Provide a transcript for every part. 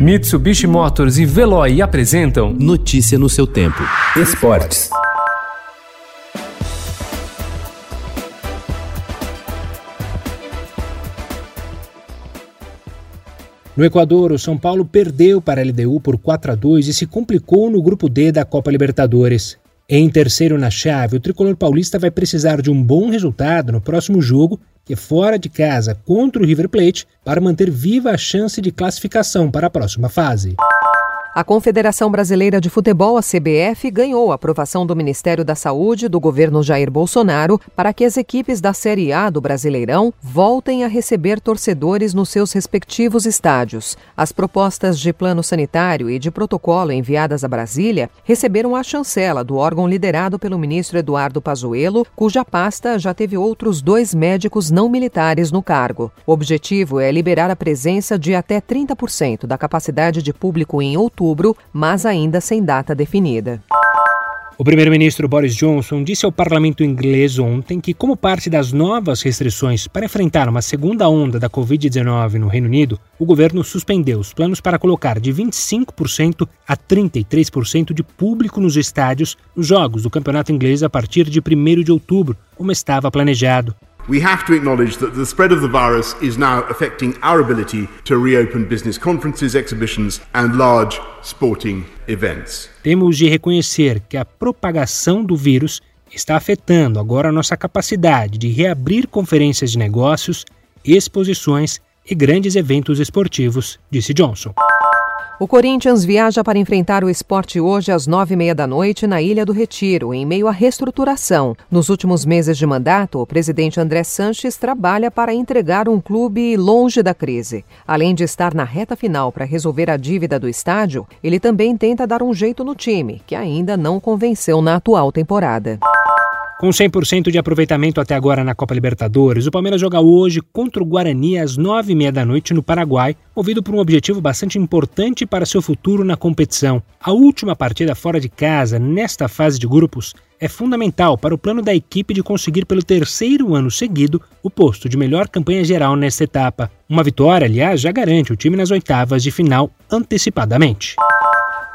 Mitsubishi Motors e Veloy apresentam Notícia no seu tempo. Esportes. No Equador, o São Paulo perdeu para a LDU por 4 a 2 e se complicou no grupo D da Copa Libertadores. Em terceiro na chave, o tricolor paulista vai precisar de um bom resultado no próximo jogo, que é fora de casa contra o River Plate, para manter viva a chance de classificação para a próxima fase. A Confederação Brasileira de Futebol, a CBF, ganhou a aprovação do Ministério da Saúde do governo Jair Bolsonaro para que as equipes da Série A do Brasileirão voltem a receber torcedores nos seus respectivos estádios. As propostas de plano sanitário e de protocolo enviadas a Brasília receberam a chancela do órgão liderado pelo ministro Eduardo Pazuello, cuja pasta já teve outros dois médicos não militares no cargo. O objetivo é liberar a presença de até 30% da capacidade de público em outubro outubro, mas ainda sem data definida. O primeiro-ministro Boris Johnson disse ao parlamento inglês ontem que, como parte das novas restrições para enfrentar uma segunda onda da Covid-19 no Reino Unido, o governo suspendeu os planos para colocar de 25% a 33% de público nos estádios nos jogos do campeonato inglês a partir de 1 de outubro, como estava planejado. We have to acknowledge that the spread of the virus is now affecting our ability to reopen business conferences, exhibitions and large sporting events. Temos de reconhecer que a propagação do vírus está afetando agora a nossa capacidade de reabrir conferências de negócios, exposições e grandes eventos esportivos, disse Johnson. O Corinthians viaja para enfrentar o esporte hoje às nove e meia da noite na Ilha do Retiro, em meio à reestruturação. Nos últimos meses de mandato, o presidente André Sanches trabalha para entregar um clube longe da crise. Além de estar na reta final para resolver a dívida do estádio, ele também tenta dar um jeito no time, que ainda não convenceu na atual temporada. Com 100% de aproveitamento até agora na Copa Libertadores, o Palmeiras joga hoje contra o Guarani às 9h30 da noite no Paraguai, movido por um objetivo bastante importante para seu futuro na competição. A última partida fora de casa, nesta fase de grupos, é fundamental para o plano da equipe de conseguir pelo terceiro ano seguido o posto de melhor campanha geral nesta etapa. Uma vitória, aliás, já garante o time nas oitavas de final antecipadamente.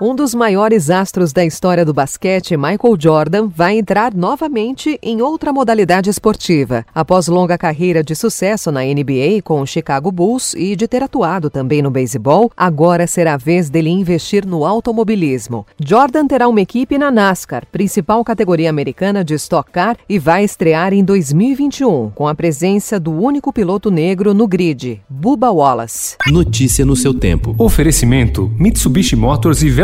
Um dos maiores astros da história do basquete, Michael Jordan, vai entrar novamente em outra modalidade esportiva. Após longa carreira de sucesso na NBA com o Chicago Bulls e de ter atuado também no beisebol, agora será a vez dele investir no automobilismo. Jordan terá uma equipe na NASCAR, principal categoria americana de Stock Car, e vai estrear em 2021, com a presença do único piloto negro no grid, Bubba Wallace. Notícia no seu tempo. Oferecimento: Mitsubishi Motors e